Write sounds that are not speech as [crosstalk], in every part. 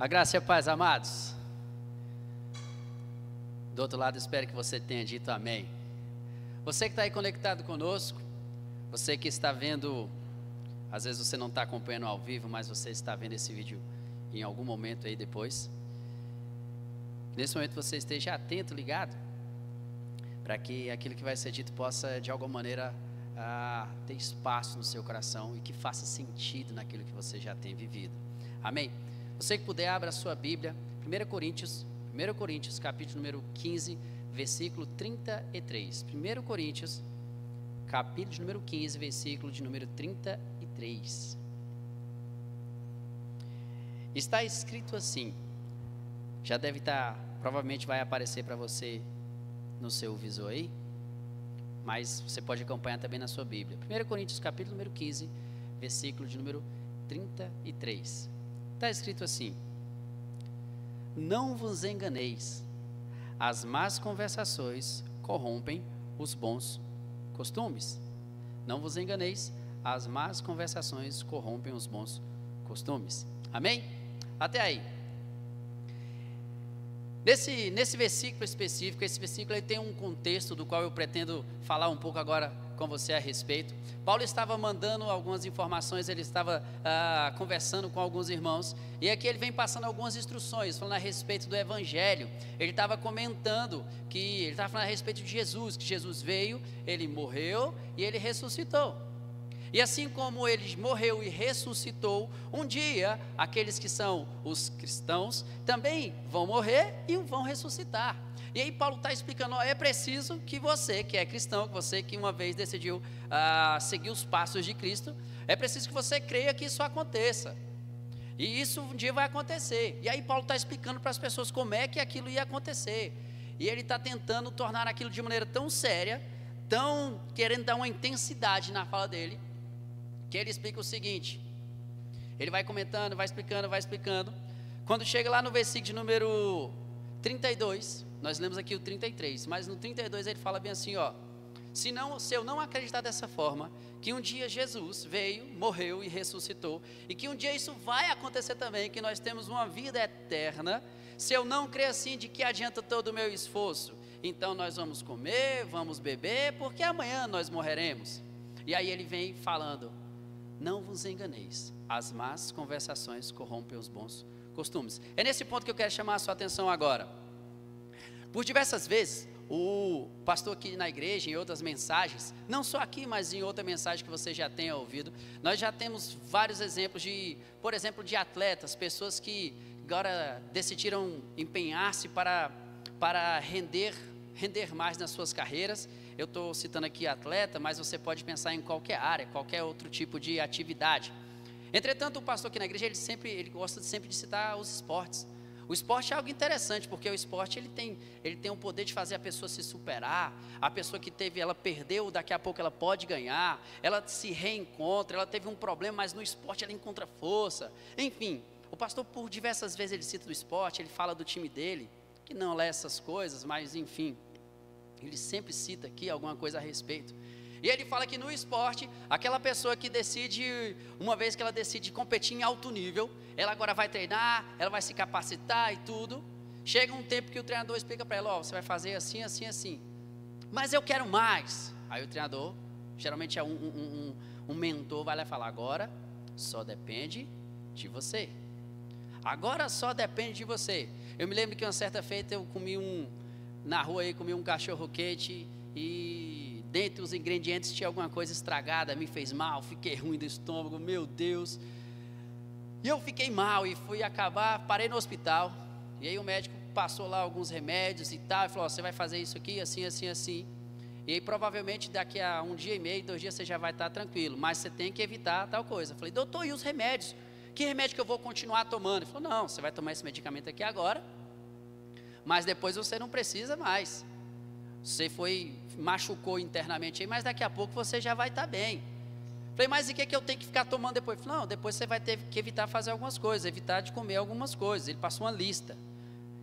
A graça e a paz, amados. Do outro lado, espero que você tenha dito amém. Você que está aí conectado conosco, você que está vendo, às vezes você não está acompanhando ao vivo, mas você está vendo esse vídeo em algum momento aí depois. Nesse momento você esteja atento, ligado, para que aquilo que vai ser dito possa, de alguma maneira, ah, ter espaço no seu coração e que faça sentido naquilo que você já tem vivido. Amém? Você que puder, abra a sua Bíblia, 1 Coríntios, 1 Coríntios, capítulo número 15, versículo 33. 1 Coríntios, capítulo número 15, versículo de número 33. Está escrito assim, já deve estar, provavelmente vai aparecer para você no seu visor aí, mas você pode acompanhar também na sua Bíblia. 1 Coríntios, capítulo número 15, versículo de número 33. Está escrito assim: Não vos enganeis, as más conversações corrompem os bons costumes. Não vos enganeis, as más conversações corrompem os bons costumes. Amém? Até aí. Nesse, nesse versículo específico, esse versículo ele tem um contexto do qual eu pretendo falar um pouco agora com você a respeito. Paulo estava mandando algumas informações, ele estava ah, conversando com alguns irmãos, e aqui ele vem passando algumas instruções, falando a respeito do Evangelho. Ele estava comentando que ele estava falando a respeito de Jesus, que Jesus veio, ele morreu e ele ressuscitou. E assim como ele morreu e ressuscitou, um dia aqueles que são os cristãos também vão morrer e vão ressuscitar. E aí Paulo está explicando, ó, é preciso que você que é cristão, que você que uma vez decidiu ah, seguir os passos de Cristo, é preciso que você creia que isso aconteça. E isso um dia vai acontecer. E aí Paulo está explicando para as pessoas como é que aquilo ia acontecer. E ele está tentando tornar aquilo de maneira tão séria, tão querendo dar uma intensidade na fala dele, que ele explica o seguinte. Ele vai comentando, vai explicando, vai explicando. Quando chega lá no versículo de número 32, nós lemos aqui o 33, mas no 32 ele fala bem assim, ó: se, não, se eu não acreditar dessa forma, que um dia Jesus veio, morreu e ressuscitou, e que um dia isso vai acontecer também, que nós temos uma vida eterna, se eu não crer assim, de que adianta todo o meu esforço? Então nós vamos comer, vamos beber, porque amanhã nós morreremos. E aí ele vem falando: não vos enganeis, as más conversações corrompem os bons costumes. É nesse ponto que eu quero chamar a sua atenção agora. Por diversas vezes, o pastor aqui na igreja, em outras mensagens, não só aqui, mas em outra mensagem que você já tenha ouvido, nós já temos vários exemplos de, por exemplo, de atletas, pessoas que agora decidiram empenhar-se para, para render, render mais nas suas carreiras eu estou citando aqui atleta, mas você pode pensar em qualquer área, qualquer outro tipo de atividade. Entretanto, o pastor aqui na igreja, ele sempre, ele gosta sempre de citar os esportes. O esporte é algo interessante, porque o esporte ele tem, ele tem o poder de fazer a pessoa se superar. A pessoa que teve, ela perdeu, daqui a pouco ela pode ganhar. Ela se reencontra, ela teve um problema, mas no esporte ela encontra força. Enfim, o pastor por diversas vezes ele cita o esporte, ele fala do time dele, que não lê essas coisas, mas enfim. Ele sempre cita aqui alguma coisa a respeito. E ele fala que no esporte, aquela pessoa que decide, uma vez que ela decide competir em alto nível, ela agora vai treinar, ela vai se capacitar e tudo. Chega um tempo que o treinador explica para ela: Ó, oh, você vai fazer assim, assim, assim. Mas eu quero mais. Aí o treinador, geralmente é um, um, um, um mentor, vai lá falar: Agora só depende de você. Agora só depende de você. Eu me lembro que uma certa feita eu comi um, na rua aí, comi um cachorro quente e dentre os ingredientes tinha alguma coisa estragada, me fez mal, fiquei ruim do estômago, meu Deus. E eu fiquei mal e fui acabar, parei no hospital. E aí o médico passou lá alguns remédios e tal, e falou: você vai fazer isso aqui, assim, assim, assim. E aí provavelmente daqui a um dia e meio, dois dias você já vai estar tranquilo, mas você tem que evitar tal coisa. Eu falei, doutor, e os remédios? Que remédio que eu vou continuar tomando? Ele falou, não, você vai tomar esse medicamento aqui agora, mas depois você não precisa mais. Você foi, machucou internamente aí, mas daqui a pouco você já vai estar bem. Falei, mas e o que, que eu tenho que ficar tomando depois? Falei, não, depois você vai ter que evitar fazer algumas coisas, evitar de comer algumas coisas. Ele passou uma lista.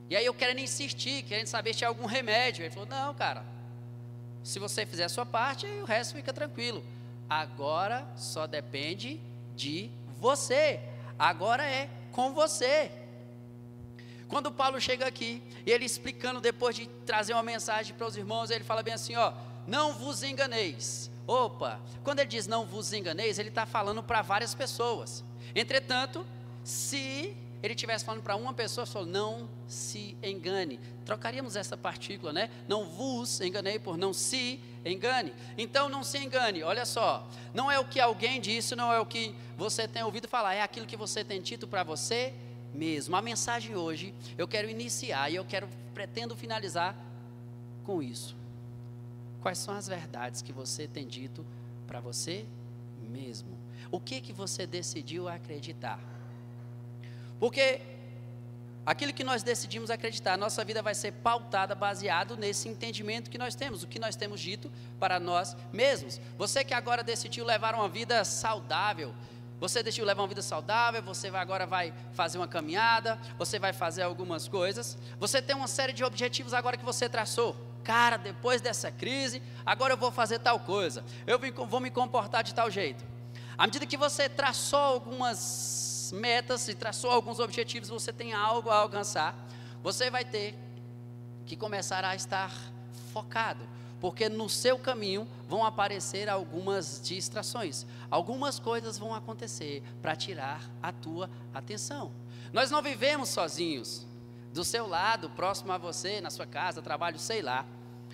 E aí eu querendo insistir, querendo saber se tinha algum remédio. Ele falou, não, cara, se você fizer a sua parte, o resto fica tranquilo. Agora só depende de você. Agora é com você. Quando Paulo chega aqui, ele explicando depois de trazer uma mensagem para os irmãos, ele fala bem assim, ó, não vos enganeis. Opa, quando ele diz não vos enganeis, ele está falando para várias pessoas. Entretanto, se ele estivesse falando para uma pessoa, falou, não se engane. Trocaríamos essa partícula, né? Não vos enganei por não se engane. Então não se engane, olha só. Não é o que alguém disse, não é o que você tem ouvido falar, é aquilo que você tem dito para você mesmo. A mensagem hoje, eu quero iniciar e eu quero, pretendo finalizar com isso. Quais são as verdades que você tem dito para você mesmo? O que que você decidiu acreditar? Porque aquilo que nós decidimos acreditar, nossa vida vai ser pautada baseado nesse entendimento que nós temos, o que nós temos dito para nós mesmos. Você que agora decidiu levar uma vida saudável, você decidiu levar uma vida saudável, você vai, agora vai fazer uma caminhada, você vai fazer algumas coisas. Você tem uma série de objetivos agora que você traçou cara, depois dessa crise, agora eu vou fazer tal coisa, eu vou me comportar de tal jeito. À medida que você traçou algumas metas e traçou alguns objetivos, você tem algo a alcançar, você vai ter que começar a estar focado, porque no seu caminho vão aparecer algumas distrações, algumas coisas vão acontecer para tirar a tua atenção. Nós não vivemos sozinhos. Do seu lado, próximo a você, na sua casa, trabalho, sei lá.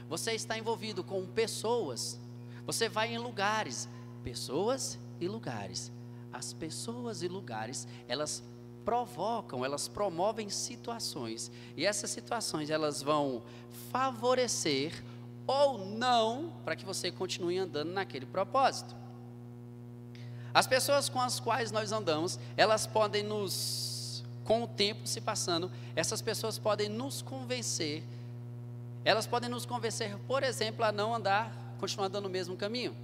Você está envolvido com pessoas. Você vai em lugares, pessoas e lugares. As pessoas e lugares, elas provocam, elas promovem situações. E essas situações, elas vão favorecer ou não para que você continue andando naquele propósito. As pessoas com as quais nós andamos, elas podem nos, com o tempo se passando, essas pessoas podem nos convencer elas podem nos convencer, por exemplo, a não andar, continuar andando no mesmo caminho.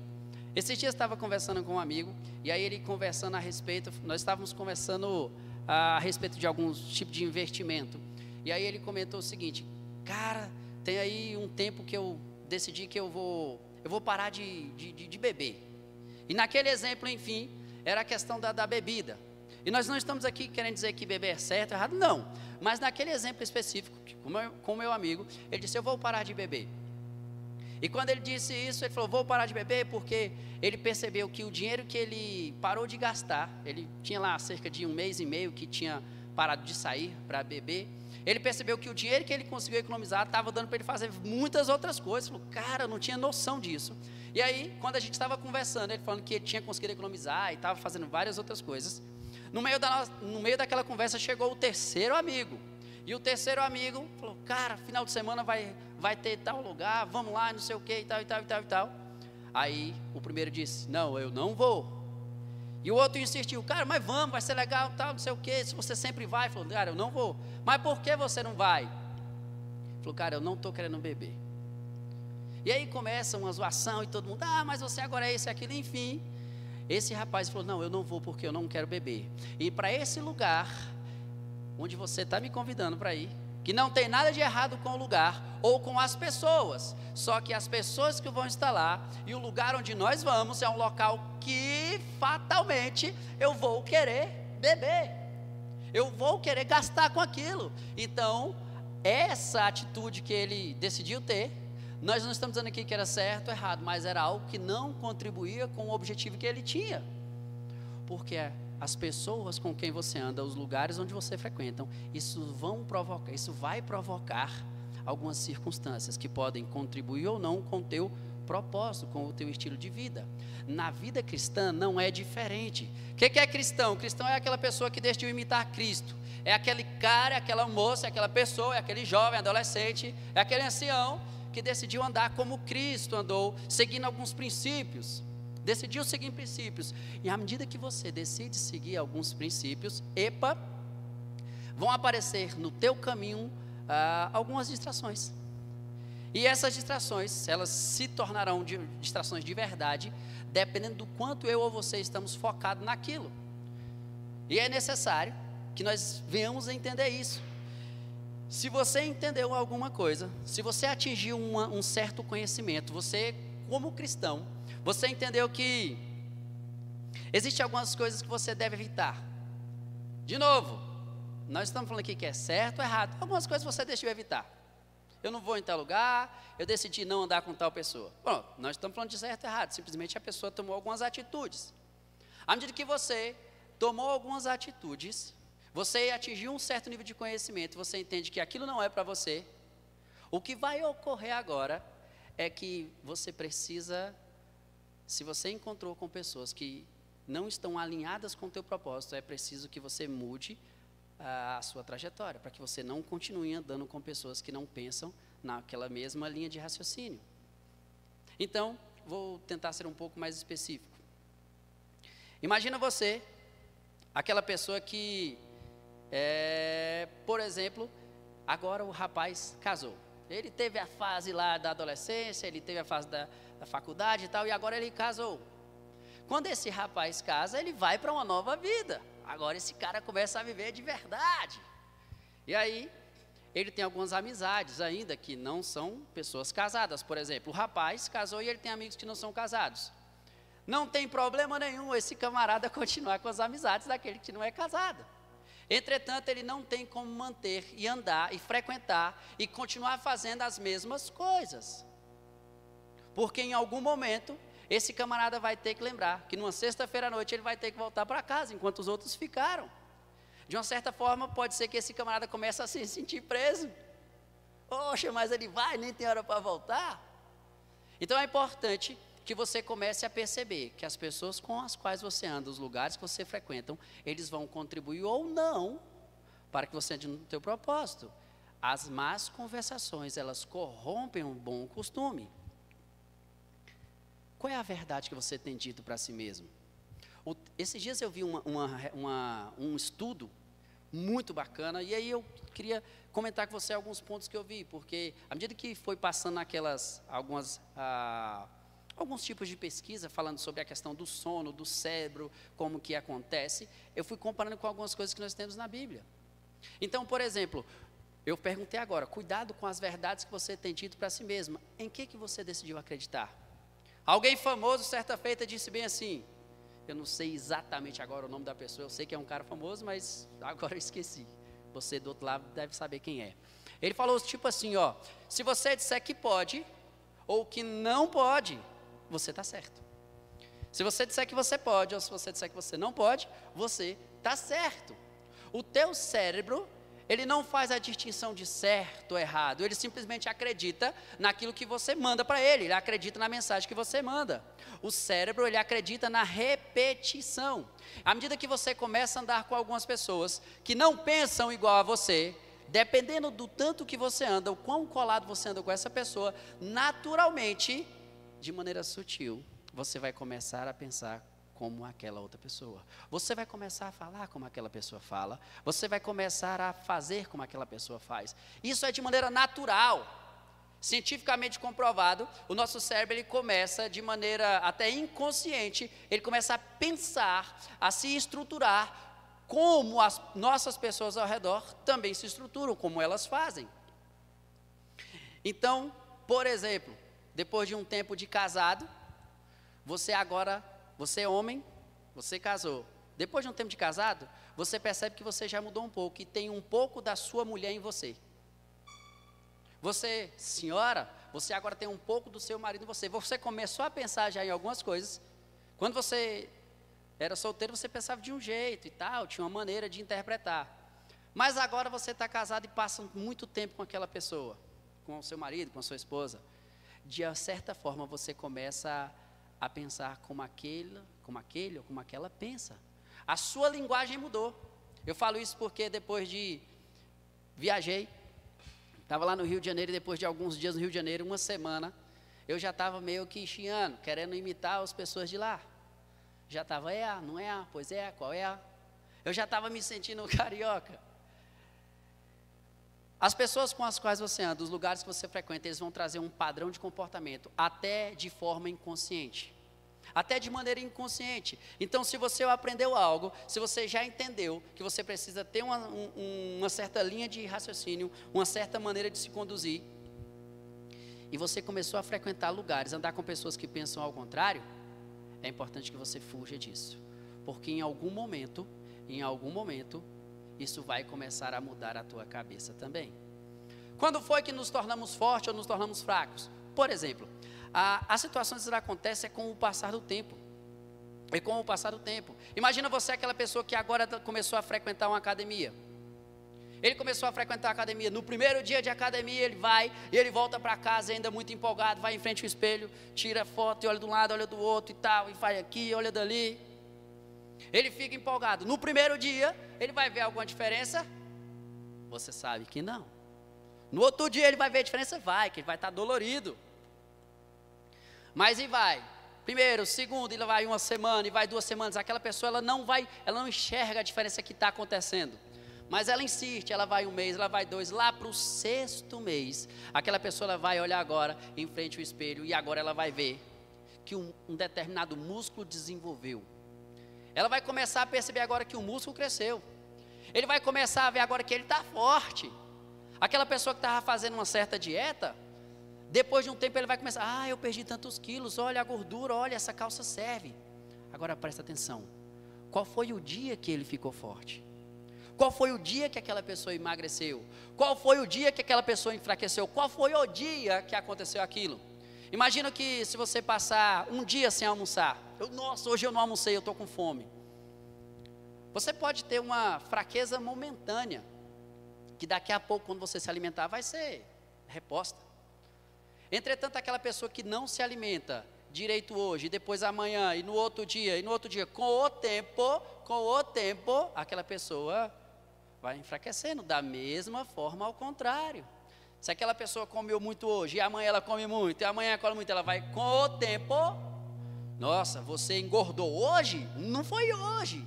Esses dias estava conversando com um amigo, e aí ele conversando a respeito, nós estávamos conversando a respeito de alguns tipos de investimento. E aí ele comentou o seguinte: Cara, tem aí um tempo que eu decidi que eu vou, eu vou parar de, de, de beber. E naquele exemplo, enfim, era a questão da, da bebida. E nós não estamos aqui querendo dizer que beber é certo ou errado, não. Mas naquele exemplo específico, com o meu amigo, ele disse: Eu vou parar de beber. E quando ele disse isso, ele falou: Vou parar de beber porque ele percebeu que o dinheiro que ele parou de gastar, ele tinha lá cerca de um mês e meio que tinha parado de sair para beber. Ele percebeu que o dinheiro que ele conseguiu economizar estava dando para ele fazer muitas outras coisas. Ele falou: Cara, eu não tinha noção disso. E aí, quando a gente estava conversando, ele falando que ele tinha conseguido economizar e estava fazendo várias outras coisas. No meio, da, no meio daquela conversa chegou o terceiro amigo. E o terceiro amigo falou: Cara, final de semana vai, vai ter tal lugar, vamos lá, não sei o que, e tal, e tal, e tal, e tal. Aí o primeiro disse: Não, eu não vou. E o outro insistiu: Cara, mas vamos, vai ser legal, tal, não sei o que. Se você sempre vai, falou: Cara, eu não vou. Mas por que você não vai? Falou: Cara, eu não estou querendo beber. E aí começa uma zoação e todo mundo: Ah, mas você agora é esse, aquilo, enfim. Esse rapaz falou: Não, eu não vou porque eu não quero beber. E para esse lugar, onde você está me convidando para ir, que não tem nada de errado com o lugar ou com as pessoas, só que as pessoas que vão estar lá e o lugar onde nós vamos é um local que fatalmente eu vou querer beber, eu vou querer gastar com aquilo. Então, essa atitude que ele decidiu ter nós não estamos dizendo aqui que era certo ou errado, mas era algo que não contribuía com o objetivo que ele tinha. Porque as pessoas com quem você anda, os lugares onde você frequenta, isso vão provocar, isso vai provocar algumas circunstâncias que podem contribuir ou não com o teu propósito, com o teu estilo de vida. Na vida cristã não é diferente. O que é cristão? Cristão é aquela pessoa que decidiu imitar Cristo. É aquele cara, é aquela moça, é aquela pessoa, é aquele jovem, adolescente, é aquele ancião que decidiu andar como Cristo andou, seguindo alguns princípios. Decidiu seguir princípios. E à medida que você decide seguir alguns princípios, epa, vão aparecer no teu caminho ah, algumas distrações. E essas distrações, elas se tornarão de, distrações de verdade, dependendo do quanto eu ou você estamos focados naquilo. E é necessário que nós venhamos a entender isso. Se você entendeu alguma coisa, se você atingiu uma, um certo conhecimento, você, como cristão, você entendeu que existem algumas coisas que você deve evitar. De novo, nós estamos falando aqui que é certo ou errado. Algumas coisas você deixa de evitar. Eu não vou em tal lugar, eu decidi não andar com tal pessoa. Bom, nós estamos falando de certo ou errado. Simplesmente a pessoa tomou algumas atitudes. À medida que você tomou algumas atitudes, você atingiu um certo nível de conhecimento, você entende que aquilo não é para você. O que vai ocorrer agora é que você precisa, se você encontrou com pessoas que não estão alinhadas com o teu propósito, é preciso que você mude a sua trajetória, para que você não continue andando com pessoas que não pensam naquela mesma linha de raciocínio. Então, vou tentar ser um pouco mais específico. Imagina você, aquela pessoa que, é, por exemplo, agora o rapaz casou. Ele teve a fase lá da adolescência, ele teve a fase da, da faculdade e tal, e agora ele casou. Quando esse rapaz casa, ele vai para uma nova vida. Agora esse cara começa a viver de verdade. E aí, ele tem algumas amizades ainda que não são pessoas casadas. Por exemplo, o rapaz casou e ele tem amigos que não são casados. Não tem problema nenhum esse camarada [laughs] continuar com as amizades daquele que não é casado. Entretanto, ele não tem como manter e andar e frequentar e continuar fazendo as mesmas coisas. Porque em algum momento esse camarada vai ter que lembrar que numa sexta-feira à noite ele vai ter que voltar para casa, enquanto os outros ficaram. De uma certa forma, pode ser que esse camarada comece a se sentir preso. Poxa, mas ele vai, nem tem hora para voltar. Então é importante que você comece a perceber que as pessoas com as quais você anda, os lugares que você frequenta, eles vão contribuir ou não para que você ande no teu propósito. As más conversações, elas corrompem um bom costume. Qual é a verdade que você tem dito para si mesmo? O, esses dias eu vi uma, uma, uma, um estudo muito bacana, e aí eu queria comentar com você alguns pontos que eu vi, porque à medida que foi passando aquelas, algumas, ah, alguns tipos de pesquisa falando sobre a questão do sono, do cérebro, como que acontece, eu fui comparando com algumas coisas que nós temos na Bíblia. Então, por exemplo, eu perguntei agora, cuidado com as verdades que você tem dito para si mesmo, em que, que você decidiu acreditar? Alguém famoso, certa feita, disse bem assim: Eu não sei exatamente agora o nome da pessoa, eu sei que é um cara famoso, mas agora eu esqueci. Você do outro lado deve saber quem é. Ele falou tipo assim: Ó, se você disser que pode ou que não pode, você está certo. Se você disser que você pode ou se você disser que você não pode, você está certo. O teu cérebro ele não faz a distinção de certo ou errado, ele simplesmente acredita naquilo que você manda para ele, ele acredita na mensagem que você manda. O cérebro, ele acredita na repetição. À medida que você começa a andar com algumas pessoas que não pensam igual a você, dependendo do tanto que você anda, o quão colado você anda com essa pessoa, naturalmente, de maneira sutil, você vai começar a pensar como aquela outra pessoa. Você vai começar a falar como aquela pessoa fala. Você vai começar a fazer como aquela pessoa faz. Isso é de maneira natural. Cientificamente comprovado, o nosso cérebro ele começa de maneira até inconsciente, ele começa a pensar, a se estruturar como as nossas pessoas ao redor também se estruturam, como elas fazem. Então, por exemplo, depois de um tempo de casado, você agora você é homem, você casou. Depois de um tempo de casado, você percebe que você já mudou um pouco e tem um pouco da sua mulher em você. Você, senhora, você agora tem um pouco do seu marido em você. Você começou a pensar já em algumas coisas. Quando você era solteiro, você pensava de um jeito e tal, tinha uma maneira de interpretar. Mas agora você está casado e passa muito tempo com aquela pessoa, com o seu marido, com a sua esposa. De certa forma, você começa a a pensar como aquele, como aquele ou como aquela pensa. A sua linguagem mudou. Eu falo isso porque depois de viajei, estava lá no Rio de Janeiro e depois de alguns dias no Rio de Janeiro, uma semana, eu já estava meio que chiando, querendo imitar as pessoas de lá. Já estava, é não é pois é qual é? Eu já estava me sentindo [laughs] carioca. As pessoas com as quais você anda, os lugares que você frequenta, eles vão trazer um padrão de comportamento, até de forma inconsciente. Até de maneira inconsciente. Então, se você aprendeu algo, se você já entendeu que você precisa ter uma, um, uma certa linha de raciocínio, uma certa maneira de se conduzir, e você começou a frequentar lugares, andar com pessoas que pensam ao contrário, é importante que você fuja disso. Porque em algum momento, em algum momento, isso vai começar a mudar a tua cabeça também. Quando foi que nos tornamos fortes ou nos tornamos fracos? Por exemplo, a, as situações que acontecem é com o passar do tempo. É com o passar do tempo. Imagina você aquela pessoa que agora começou a frequentar uma academia. Ele começou a frequentar a academia. No primeiro dia de academia, ele vai e ele volta para casa ainda muito empolgado, vai em frente ao espelho, tira foto e olha de um lado, olha do outro e tal, e faz aqui, olha dali. Ele fica empolgado. No primeiro dia, ele vai ver alguma diferença? Você sabe que não. No outro dia ele vai ver a diferença? Vai, que ele vai estar dolorido. Mas e vai? Primeiro, segundo, ele vai uma semana e vai duas semanas. Aquela pessoa ela não vai, ela não enxerga a diferença que está acontecendo. Mas ela insiste, ela vai um mês, ela vai dois, lá para o sexto mês, aquela pessoa ela vai olhar agora em frente ao espelho e agora ela vai ver que um, um determinado músculo desenvolveu. Ela vai começar a perceber agora que o músculo cresceu. Ele vai começar a ver agora que ele está forte. Aquela pessoa que estava fazendo uma certa dieta, depois de um tempo ele vai começar, ah, eu perdi tantos quilos, olha a gordura, olha, essa calça serve. Agora presta atenção. Qual foi o dia que ele ficou forte? Qual foi o dia que aquela pessoa emagreceu? Qual foi o dia que aquela pessoa enfraqueceu? Qual foi o dia que aconteceu aquilo? Imagina que se você passar um dia sem almoçar, eu, nossa, hoje eu não almocei, eu estou com fome. Você pode ter uma fraqueza momentânea, que daqui a pouco, quando você se alimentar, vai ser reposta. Entretanto, aquela pessoa que não se alimenta direito hoje, depois amanhã, e no outro dia, e no outro dia, com o tempo, com o tempo, aquela pessoa vai enfraquecendo, da mesma forma ao contrário. Se aquela pessoa comeu muito hoje, e amanhã ela come muito, e amanhã ela come muito, ela vai com o tempo. Nossa, você engordou hoje? Não foi hoje.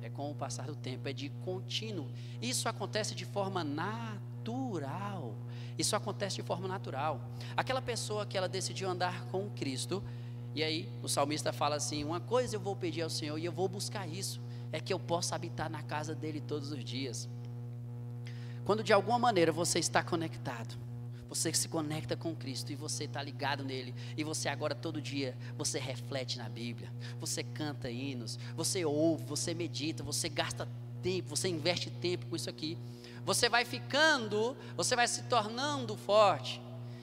É com o passar do tempo, é de contínuo. Isso acontece de forma natural. Isso acontece de forma natural. Aquela pessoa que ela decidiu andar com Cristo, e aí o salmista fala assim: Uma coisa eu vou pedir ao Senhor e eu vou buscar isso é que eu possa habitar na casa dele todos os dias. Quando de alguma maneira você está conectado, você se conecta com Cristo e você está ligado nele, e você agora todo dia, você reflete na Bíblia, você canta hinos, você ouve, você medita, você gasta tempo, você investe tempo com isso aqui. Você vai ficando, você vai se tornando forte.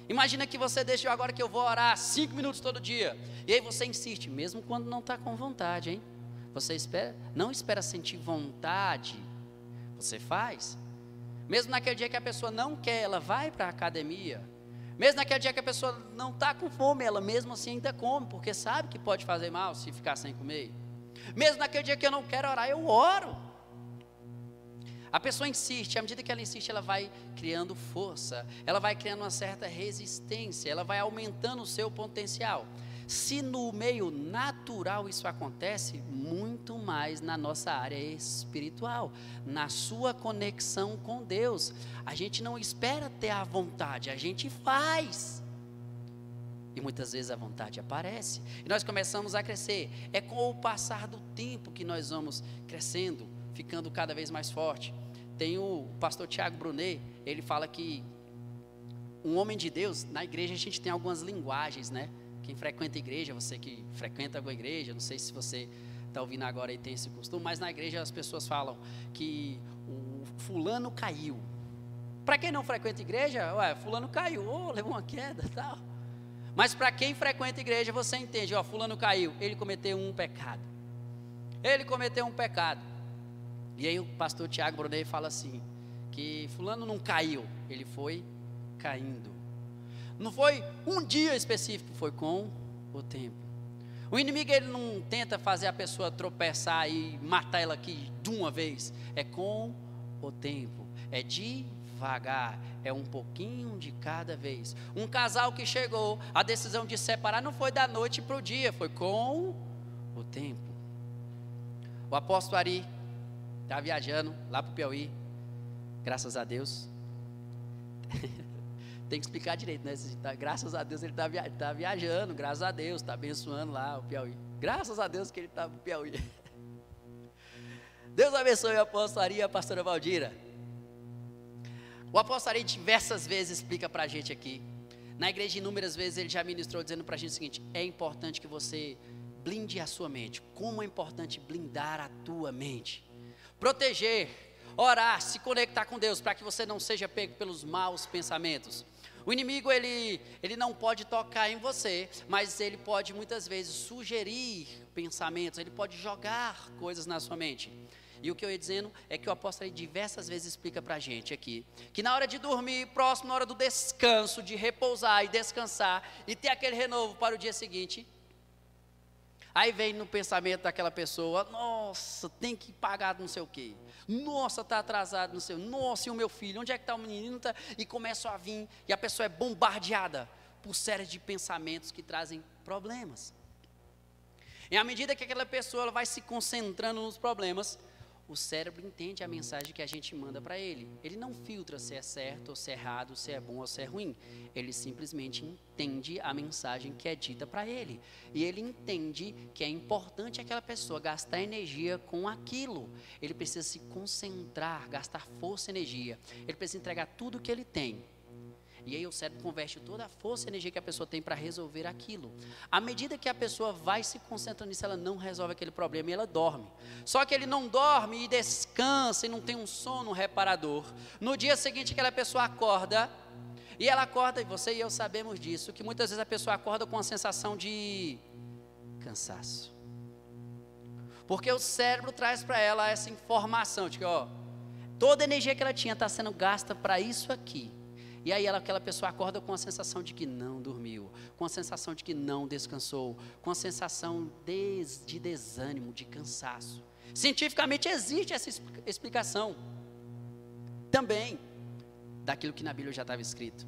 Imagina que você deixa agora que eu vou orar cinco minutos todo dia. E aí você insiste, mesmo quando não está com vontade, hein? Você espera, não espera sentir vontade, você faz. Mesmo naquele dia que a pessoa não quer, ela vai para a academia. Mesmo naquele dia que a pessoa não está com fome, ela mesmo assim ainda come, porque sabe que pode fazer mal se ficar sem comer. Mesmo naquele dia que eu não quero orar, eu oro. A pessoa insiste, à medida que ela insiste, ela vai criando força, ela vai criando uma certa resistência, ela vai aumentando o seu potencial. Se no meio natural isso acontece, muito mais na nossa área espiritual, na sua conexão com Deus. A gente não espera ter a vontade, a gente faz. E muitas vezes a vontade aparece. E nós começamos a crescer. É com o passar do tempo que nós vamos crescendo, ficando cada vez mais forte. Tem o pastor Tiago Brunet, ele fala que um homem de Deus, na igreja a gente tem algumas linguagens, né? Quem frequenta igreja, você que frequenta alguma igreja, não sei se você está ouvindo agora e tem esse costume, mas na igreja as pessoas falam que o fulano caiu. Para quem não frequenta igreja, ué, fulano caiu, oh, levou uma queda tal. Mas para quem frequenta igreja, você entende, ó, fulano caiu, ele cometeu um pecado. Ele cometeu um pecado. E aí o pastor Tiago Brunet fala assim, que fulano não caiu, ele foi caindo. Não foi um dia específico, foi com o tempo. O inimigo ele não tenta fazer a pessoa tropeçar e matar ela aqui de uma vez. É com o tempo. É devagar. É um pouquinho de cada vez. Um casal que chegou, a decisão de separar não foi da noite para o dia, foi com o tempo. O apóstolo Ari está viajando lá para o Piauí. Graças a Deus. [laughs] tem que explicar direito, né? Tá, graças a Deus ele está via, tá viajando, graças a Deus, está abençoando lá o Piauí. Graças a Deus que ele está no Piauí. [laughs] Deus abençoe a e a pastora Valdira. O apóstolo diversas vezes explica para a gente aqui. Na igreja, inúmeras vezes, ele já ministrou dizendo para a gente o seguinte: é importante que você blinde a sua mente. Como é importante blindar a tua mente. proteger, orar, se conectar com Deus, para que você não seja pego pelos maus pensamentos. O inimigo ele, ele não pode tocar em você, mas ele pode muitas vezes sugerir pensamentos, ele pode jogar coisas na sua mente. E o que eu ia dizendo é que o apóstolo diversas vezes explica para a gente aqui, que na hora de dormir, próximo, na hora do descanso, de repousar e descansar, e ter aquele renovo para o dia seguinte, aí vem no pensamento daquela pessoa, nossa, tem que pagar não sei o quê, nossa, está atrasado, não sei, nossa, e o meu filho, onde é que está o menino? Tá? E começa a vir, e a pessoa é bombardeada por séries de pensamentos que trazem problemas. E à medida que aquela pessoa vai se concentrando nos problemas, o cérebro entende a mensagem que a gente manda para ele. Ele não filtra se é certo ou se é errado, se é bom ou se é ruim. Ele simplesmente entende a mensagem que é dita para ele. E ele entende que é importante aquela pessoa gastar energia com aquilo. Ele precisa se concentrar, gastar força e energia. Ele precisa entregar tudo o que ele tem e aí o cérebro converte toda a força e energia que a pessoa tem para resolver aquilo. À medida que a pessoa vai se concentrando nisso, ela não resolve aquele problema e ela dorme. Só que ele não dorme e descansa e não tem um sono reparador. No dia seguinte, aquela pessoa acorda. E ela acorda, e você e eu sabemos disso, que muitas vezes a pessoa acorda com a sensação de cansaço. Porque o cérebro traz para ela essa informação de que, ó, toda a energia que ela tinha está sendo gasta para isso aqui. E aí ela, aquela pessoa acorda com a sensação de que não dormiu, com a sensação de que não descansou, com a sensação de, de desânimo, de cansaço. Cientificamente existe essa explicação também daquilo que na Bíblia já estava escrito.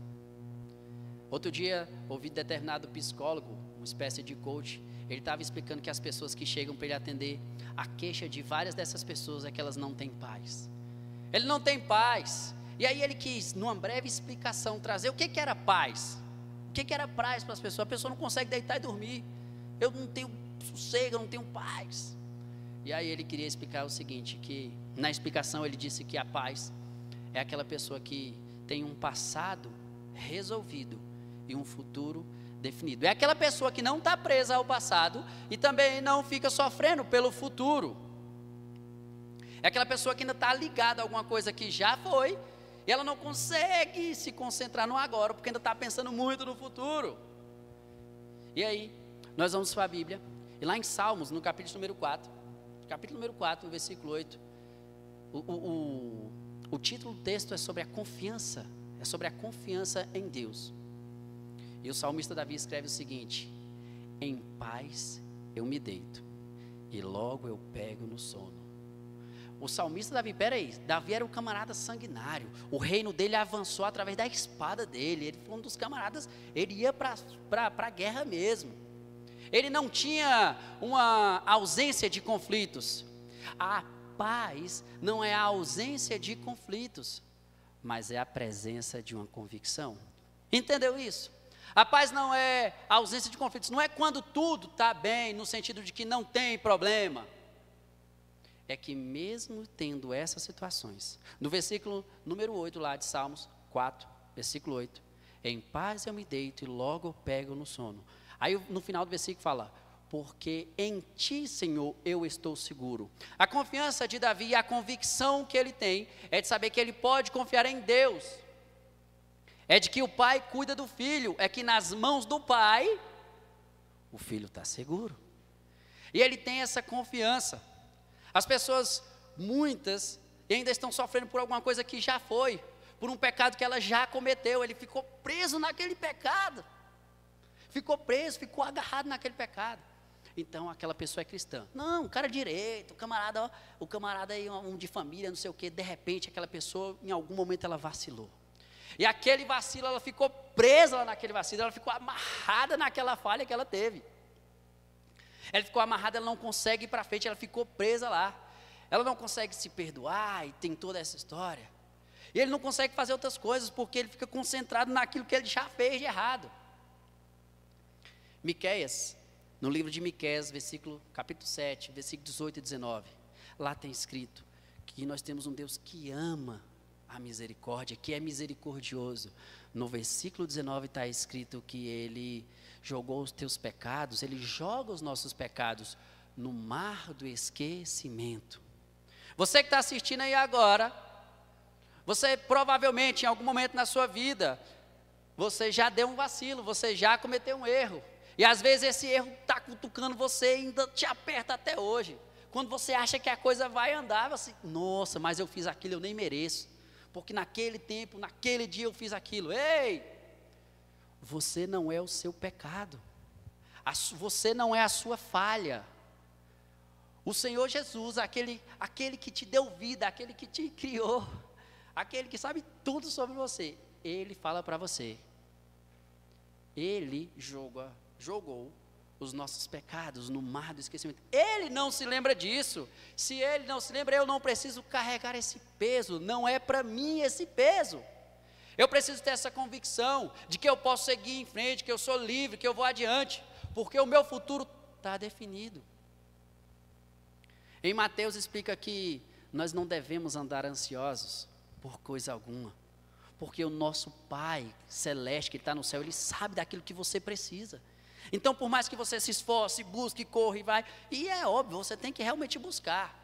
Outro dia, ouvi determinado psicólogo, uma espécie de coach, ele estava explicando que as pessoas que chegam para ele atender, a queixa de várias dessas pessoas é que elas não têm paz. Ele não tem paz, e aí ele quis, numa breve explicação, trazer o que, que era paz. O que, que era paz para as pessoas? A pessoa não consegue deitar e dormir. Eu não tenho sossego, eu não tenho paz. E aí ele queria explicar o seguinte, que na explicação ele disse que a paz é aquela pessoa que tem um passado resolvido e um futuro definido. É aquela pessoa que não está presa ao passado e também não fica sofrendo pelo futuro. É aquela pessoa que ainda está ligada a alguma coisa que já foi e ela não consegue se concentrar no agora, porque ainda está pensando muito no futuro. E aí, nós vamos para a Bíblia, e lá em Salmos, no capítulo número 4, capítulo número 4, no versículo 8, o, o, o, o título do texto é sobre a confiança, é sobre a confiança em Deus. E o salmista Davi escreve o seguinte: Em paz eu me deito, e logo eu pego no sono. O salmista Davi, peraí, Davi era um camarada sanguinário. O reino dele avançou através da espada dele. Ele foi um dos camaradas, ele ia para a guerra mesmo. Ele não tinha uma ausência de conflitos. A paz não é a ausência de conflitos, mas é a presença de uma convicção. Entendeu isso? A paz não é a ausência de conflitos, não é quando tudo está bem, no sentido de que não tem problema é que mesmo tendo essas situações, no versículo número 8 lá de Salmos 4, versículo 8, em paz eu me deito e logo pego no sono. Aí no final do versículo fala, porque em ti, Senhor, eu estou seguro. A confiança de Davi e a convicção que ele tem é de saber que ele pode confiar em Deus. É de que o pai cuida do filho, é que nas mãos do pai o filho está seguro. E ele tem essa confiança. As pessoas, muitas, ainda estão sofrendo por alguma coisa que já foi, por um pecado que ela já cometeu. Ele ficou preso naquele pecado. Ficou preso, ficou agarrado naquele pecado. Então aquela pessoa é cristã. Não, o cara é direito, o camarada, o camarada aí um de família, não sei o quê. De repente aquela pessoa, em algum momento ela vacilou. E aquele vacilo, ela ficou presa lá naquele vacilo, ela ficou amarrada naquela falha que ela teve. Ela ficou amarrada, ela não consegue ir para frente, ela ficou presa lá. Ela não consegue se perdoar e tem toda essa história. E ele não consegue fazer outras coisas porque ele fica concentrado naquilo que ele já fez de errado. Miqueias, no livro de Miqueias, versículo, capítulo 7, versículo 18 e 19, lá tem escrito que nós temos um Deus que ama a misericórdia, que é misericordioso. No versículo 19 está escrito que ele jogou os teus pecados, ele joga os nossos pecados no mar do esquecimento. Você que está assistindo aí agora, você provavelmente em algum momento na sua vida, você já deu um vacilo, você já cometeu um erro. E às vezes esse erro está cutucando você e ainda te aperta até hoje. Quando você acha que a coisa vai andar, você, nossa, mas eu fiz aquilo, eu nem mereço. Porque naquele tempo, naquele dia eu fiz aquilo. Ei! Você não é o seu pecado. Você não é a sua falha. O Senhor Jesus, aquele, aquele que te deu vida, aquele que te criou, aquele que sabe tudo sobre você, ele fala para você. Ele joga, jogou os nossos pecados no mar do esquecimento. Ele não se lembra disso. Se ele não se lembra, eu não preciso carregar esse peso. Não é para mim esse peso. Eu preciso ter essa convicção de que eu posso seguir em frente, que eu sou livre, que eu vou adiante, porque o meu futuro está definido. Em Mateus explica que nós não devemos andar ansiosos por coisa alguma, porque o nosso Pai celeste que está no céu, Ele sabe daquilo que você precisa. Então, por mais que você se esforce, busque, corra e vai, e é óbvio, você tem que realmente buscar.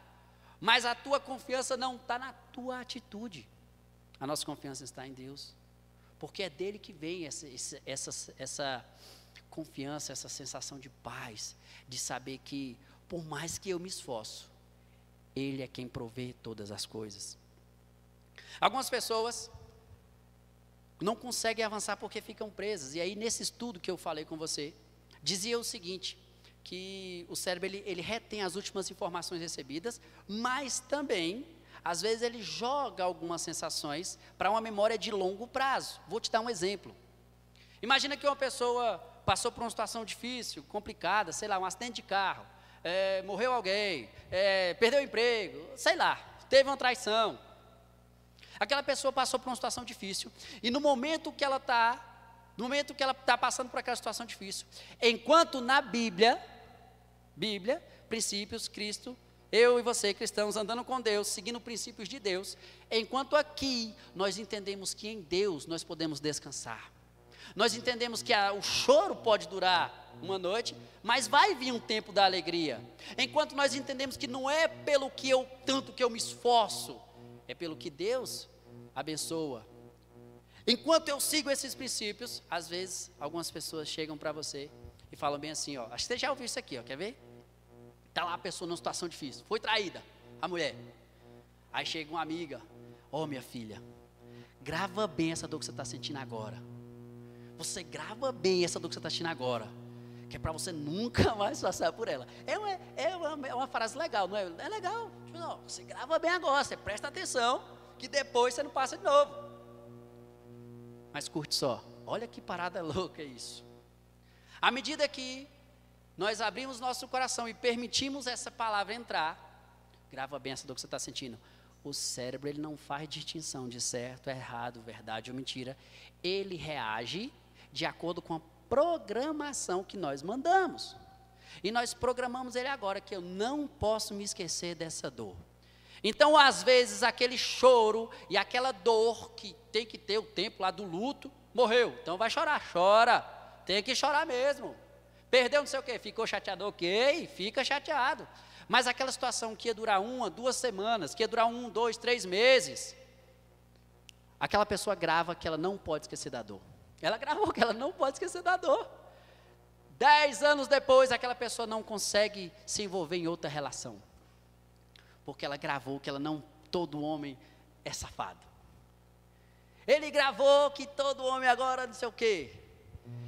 Mas a tua confiança não está na tua atitude. A nossa confiança está em Deus. Porque é dele que vem essa, essa, essa confiança, essa sensação de paz, de saber que, por mais que eu me esforço, Ele é quem provê todas as coisas. Algumas pessoas não conseguem avançar porque ficam presas. E aí, nesse estudo que eu falei com você, dizia o seguinte: que o cérebro ele, ele retém as últimas informações recebidas, mas também, às vezes, ele joga algumas sensações para uma memória de longo prazo. Vou te dar um exemplo. Imagina que uma pessoa passou por uma situação difícil, complicada, sei lá, um acidente de carro, é, morreu alguém, é, perdeu o emprego, sei lá, teve uma traição. Aquela pessoa passou por uma situação difícil, e no momento que ela está no momento que ela está passando por aquela situação difícil. Enquanto na Bíblia, Bíblia, princípios, Cristo, eu e você, cristãos, andando com Deus, seguindo princípios de Deus, enquanto aqui nós entendemos que em Deus nós podemos descansar. Nós entendemos que a, o choro pode durar uma noite, mas vai vir um tempo da alegria. Enquanto nós entendemos que não é pelo que eu tanto que eu me esforço, é pelo que Deus abençoa, Enquanto eu sigo esses princípios, às vezes algumas pessoas chegam para você e falam bem assim, ó, acho que você já ouviu isso aqui, ó, quer ver? Está lá a pessoa numa situação difícil, foi traída, a mulher. Aí chega uma amiga, ó oh, minha filha, grava bem essa dor que você está sentindo agora. Você grava bem essa dor que você está sentindo agora. Que é para você nunca [laughs] mais passar por ela. É uma, é uma, é uma frase legal, não é? É legal. Tipo, não, você grava bem agora, você presta atenção, que depois você não passa de novo. Mas curte só, olha que parada [laughs] louca isso. À medida que nós abrimos nosso coração e permitimos essa palavra entrar, grava bem essa dor que você está sentindo. O cérebro ele não faz distinção de certo, errado, verdade ou mentira. Ele reage de acordo com a programação que nós mandamos. E nós programamos ele agora que eu não posso me esquecer dessa dor. Então, às vezes, aquele choro e aquela dor que tem que ter o tempo lá do luto, morreu. Então vai chorar, chora. Tem que chorar mesmo. Perdeu não sei o quê, ficou chateado, ok, fica chateado. Mas aquela situação que ia durar uma, duas semanas, que ia durar um, dois, três meses, aquela pessoa grava que ela não pode esquecer da dor. Ela gravou que ela não pode esquecer da dor. Dez anos depois, aquela pessoa não consegue se envolver em outra relação porque ela gravou que ela não, todo homem é safado. Ele gravou que todo homem agora não sei o quê.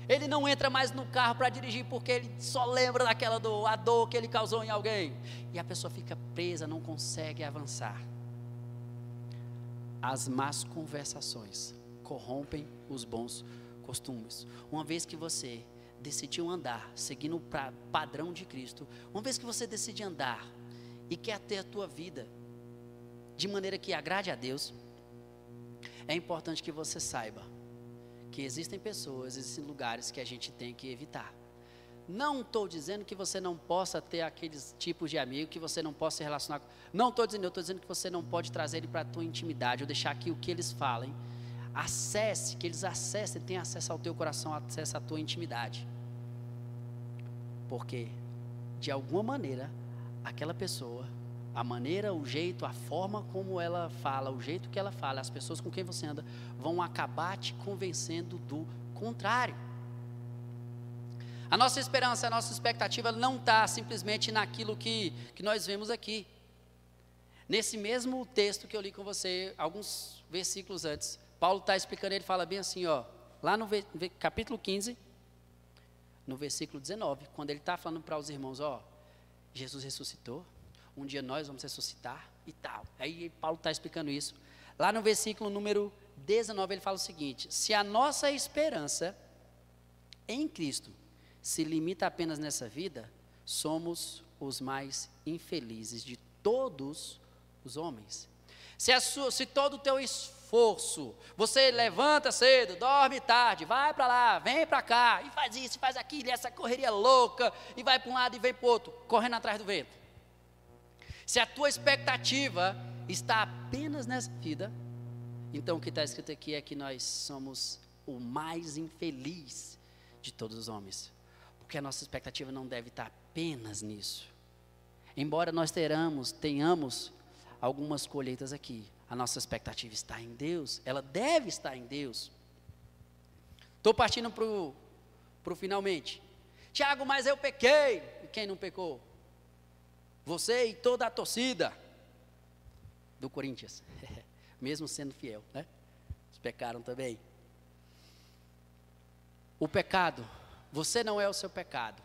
Ele não entra mais no carro para dirigir porque ele só lembra daquela dor, a dor que ele causou em alguém. E a pessoa fica presa, não consegue avançar. As más conversações corrompem os bons costumes. Uma vez que você decidiu andar seguindo o padrão de Cristo, uma vez que você decide andar e quer ter a tua vida de maneira que agrade a Deus, é importante que você saiba que existem pessoas, existem lugares que a gente tem que evitar. Não estou dizendo que você não possa ter aqueles tipos de amigo, que você não possa se relacionar com. Não estou dizendo, eu estou dizendo que você não pode trazer ele para a tua intimidade, ou deixar que o que eles falem, acesse, que eles acessem, tenham acesso ao teu coração, acesso à tua intimidade. Porque, de alguma maneira, aquela pessoa A maneira, o jeito, a forma como ela fala, o jeito que ela fala, as pessoas com quem você anda vão acabar te convencendo do contrário. A nossa esperança, a nossa expectativa não está simplesmente naquilo que, que nós vemos aqui. Nesse mesmo texto que eu li com você, alguns versículos antes, Paulo está explicando, ele fala bem assim, ó, lá no capítulo 15, no versículo 19, quando ele está falando para os irmãos, ó, Jesus ressuscitou, um dia nós vamos ressuscitar e tal. Aí Paulo está explicando isso. Lá no versículo número 19, ele fala o seguinte: se a nossa esperança em Cristo se limita apenas nessa vida, somos os mais infelizes de todos os homens. Se, sua, se todo o teu esforço, você levanta cedo, dorme tarde, vai para lá, vem para cá, e faz isso, faz aquilo, essa correria louca, e vai para um lado e vem para o outro, correndo atrás do vento. Se a tua expectativa está apenas nessa vida, então o que está escrito aqui é que nós somos o mais infeliz de todos os homens. Porque a nossa expectativa não deve estar apenas nisso. Embora nós teramos, tenhamos algumas colheitas aqui, a nossa expectativa está em Deus, ela deve estar em Deus. Estou partindo para o finalmente. Tiago, mas eu pequei. E quem não pecou? Você e toda a torcida do Corinthians. [laughs] mesmo sendo fiel, né? Eles pecaram também. O pecado, você não é o seu pecado.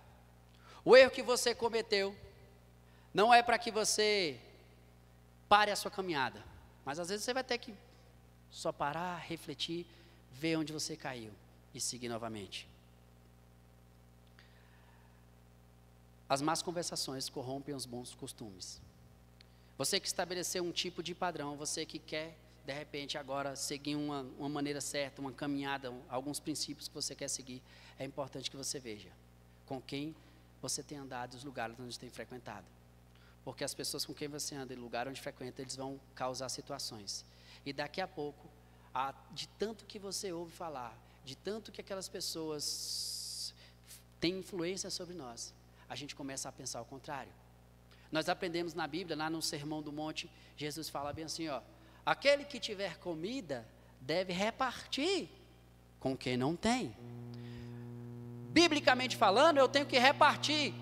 O erro que você cometeu não é para que você pare a sua caminhada, mas às vezes você vai ter que só parar, refletir, ver onde você caiu e seguir novamente. As más conversações corrompem os bons costumes. Você que estabeleceu um tipo de padrão, você que quer de repente agora seguir uma, uma maneira certa, uma caminhada, um, alguns princípios que você quer seguir, é importante que você veja com quem você tem andado os lugares onde tem frequentado. Porque as pessoas com quem você anda e lugar onde frequenta, eles vão causar situações. E daqui a pouco, a, de tanto que você ouve falar, de tanto que aquelas pessoas têm influência sobre nós, a gente começa a pensar o contrário. Nós aprendemos na Bíblia, lá no Sermão do Monte, Jesus fala bem assim, ó, Aquele que tiver comida deve repartir com quem não tem. Biblicamente falando, eu tenho que repartir,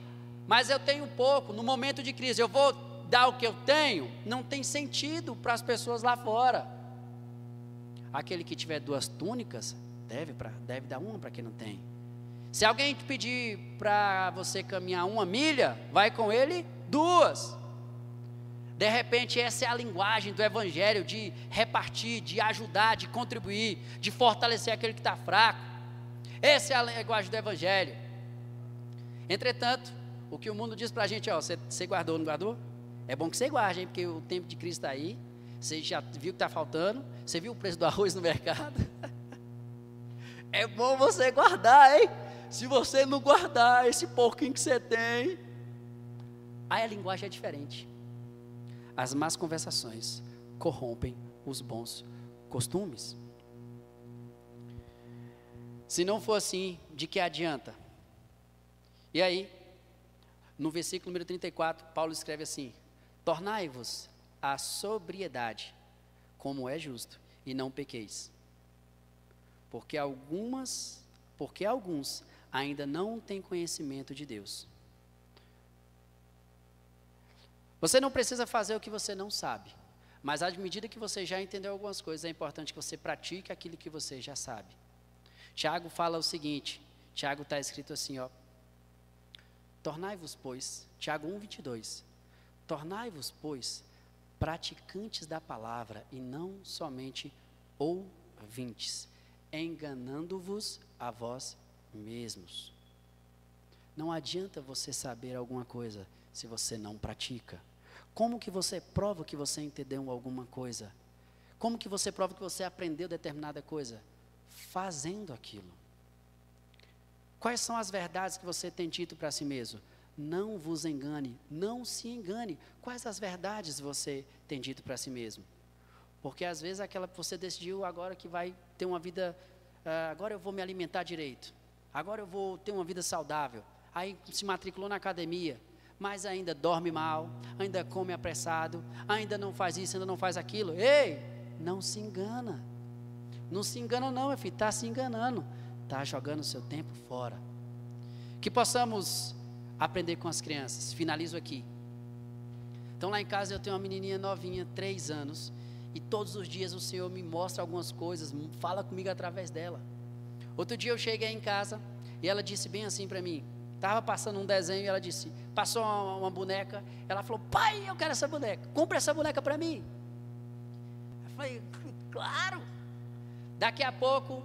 mas eu tenho pouco. No momento de crise, eu vou dar o que eu tenho? Não tem sentido para as pessoas lá fora. Aquele que tiver duas túnicas, deve, pra, deve dar uma para quem não tem. Se alguém te pedir para você caminhar uma milha, vai com ele duas. De repente, essa é a linguagem do Evangelho de repartir, de ajudar, de contribuir, de fortalecer aquele que está fraco. Essa é a linguagem do Evangelho. Entretanto, o que o mundo diz para a gente, ó, você, você guardou, não guardou? É bom que você guarde, hein, porque o tempo de Cristo está aí. Você já viu que está faltando. Você viu o preço do arroz no mercado. [laughs] é bom você guardar, hein? Se você não guardar esse pouquinho que você tem, aí a linguagem é diferente. As más conversações corrompem os bons costumes. Se não for assim, de que adianta? E aí, no versículo número 34, Paulo escreve assim: Tornai-vos a sobriedade, como é justo, e não pequeis. Porque algumas, porque alguns ainda não têm conhecimento de Deus. Você não precisa fazer o que você não sabe, mas à medida que você já entendeu algumas coisas, é importante que você pratique aquilo que você já sabe. Tiago fala o seguinte: Tiago está escrito assim, ó. Tornai-vos, pois, Tiago 1, 22. Tornai-vos, pois, praticantes da palavra e não somente ouvintes, enganando-vos a vós mesmos. Não adianta você saber alguma coisa se você não pratica? Como que você prova que você entendeu alguma coisa? Como que você prova que você aprendeu determinada coisa? Fazendo aquilo. Quais são as verdades que você tem dito para si mesmo? Não vos engane, não se engane. Quais as verdades você tem dito para si mesmo? Porque às vezes aquela você decidiu agora que vai ter uma vida, uh, agora eu vou me alimentar direito, agora eu vou ter uma vida saudável. Aí se matriculou na academia, mas ainda dorme mal, ainda come apressado, ainda não faz isso, ainda não faz aquilo. Ei, não se engana. Não se engana não, meu filho, está se enganando. Está jogando o seu tempo fora. Que possamos aprender com as crianças. Finalizo aqui. Então lá em casa eu tenho uma menininha novinha, três anos, e todos os dias o Senhor me mostra algumas coisas, fala comigo através dela. Outro dia eu cheguei em casa e ela disse bem assim para mim, estava passando um desenho e ela disse, passou uma, uma, boneca, ela falou, pai, eu quero essa boneca, compra essa boneca para mim. Eu falei, claro. Daqui a pouco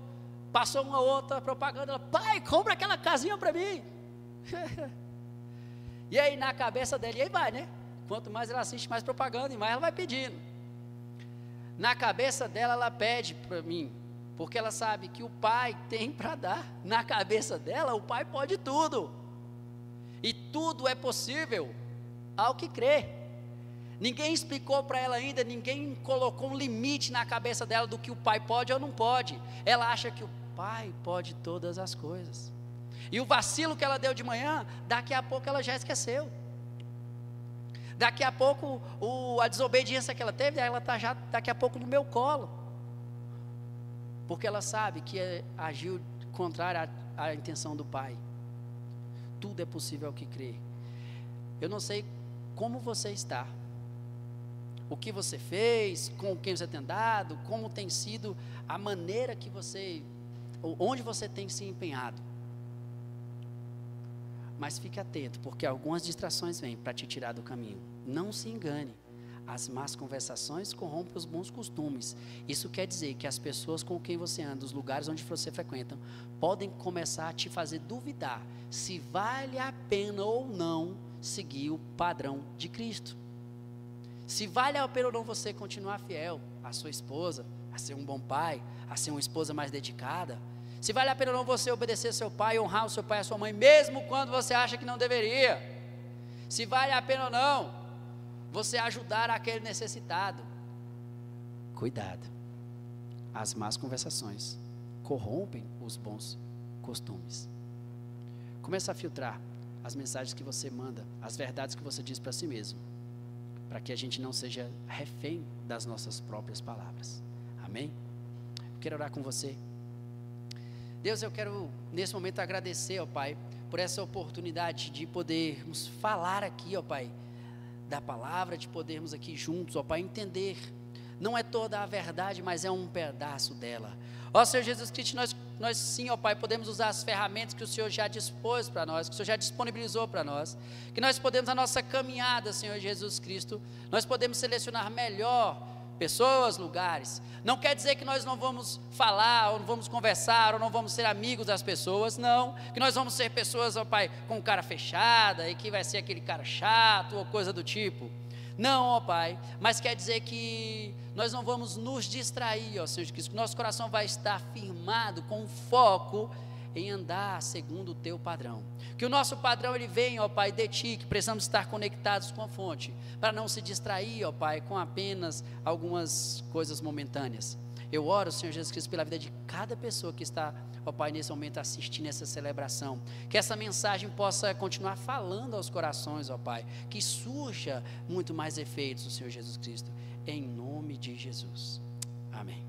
passou uma outra propaganda, ela, pai, compra aquela casinha para mim. [laughs] e aí na cabeça dela, e aí vai, né? Quanto mais ela assiste, mais propaganda e mais ela vai pedindo. Na cabeça dela, ela pede para mim, porque ela sabe que o pai [laughs] tem para dar. Na cabeça dela, o pai pode tudo. E tudo é possível ao que crê. Ninguém explicou para ela ainda, ninguém colocou um limite na cabeça dela do que o pai pode ou não pode. Ela acha que o pai pode todas as coisas. E o vacilo que ela deu de manhã, daqui a pouco ela já esqueceu. Daqui a pouco, o, a desobediência que ela teve, ela está já daqui a pouco no meu colo. Porque ela sabe que é, agiu contrário à, à intenção do pai. Tudo é possível ao que crê. Eu não sei como você está, o que você fez, com quem você tem dado, como tem sido a maneira que você, onde você tem se empenhado. Mas fique atento, porque algumas distrações vêm para te tirar do caminho. Não se engane. As más conversações corrompem os bons costumes. Isso quer dizer que as pessoas com quem você anda, os lugares onde você frequenta, podem começar a te fazer duvidar se vale a pena ou não seguir o padrão de Cristo. Se vale a pena ou não você continuar fiel à sua esposa, a ser um bom pai, a ser uma esposa mais dedicada, se vale a pena ou não você obedecer seu pai, honrar o seu pai e a sua mãe, mesmo quando você acha que não deveria. Se vale a pena ou não você ajudar aquele necessitado. Cuidado. As más conversações corrompem os bons costumes. Começa a filtrar as mensagens que você manda, as verdades que você diz para si mesmo, para que a gente não seja refém das nossas próprias palavras. Amém? Eu quero orar com você. Deus, eu quero nesse momento agradecer, ó Pai, por essa oportunidade de podermos falar aqui, ó Pai, da palavra, de podermos aqui juntos, ó Pai, entender. Não é toda a verdade, mas é um pedaço dela. Ó Senhor Jesus Cristo, nós, nós sim, ó Pai, podemos usar as ferramentas que o Senhor já dispôs para nós, que o Senhor já disponibilizou para nós. Que nós podemos, a nossa caminhada, Senhor Jesus Cristo, nós podemos selecionar melhor pessoas, lugares. Não quer dizer que nós não vamos falar, ou não vamos conversar, ou não vamos ser amigos das pessoas, não. Que nós vamos ser pessoas, ó Pai, com cara fechada e que vai ser aquele cara chato ou coisa do tipo. Não, ó Pai, mas quer dizer que nós não vamos nos distrair, ó Senhor Jesus que nosso coração vai estar firmado com foco em andar segundo o teu padrão. Que o nosso padrão ele venha, ó Pai, de ti, que precisamos estar conectados com a fonte, para não se distrair, ó Pai, com apenas algumas coisas momentâneas. Eu oro, Senhor Jesus Cristo, pela vida de cada pessoa que está, ó Pai, nesse momento assistindo essa celebração. Que essa mensagem possa continuar falando aos corações, ó Pai. Que surja muito mais efeitos, Senhor Jesus Cristo. Em nome de Jesus. Amém.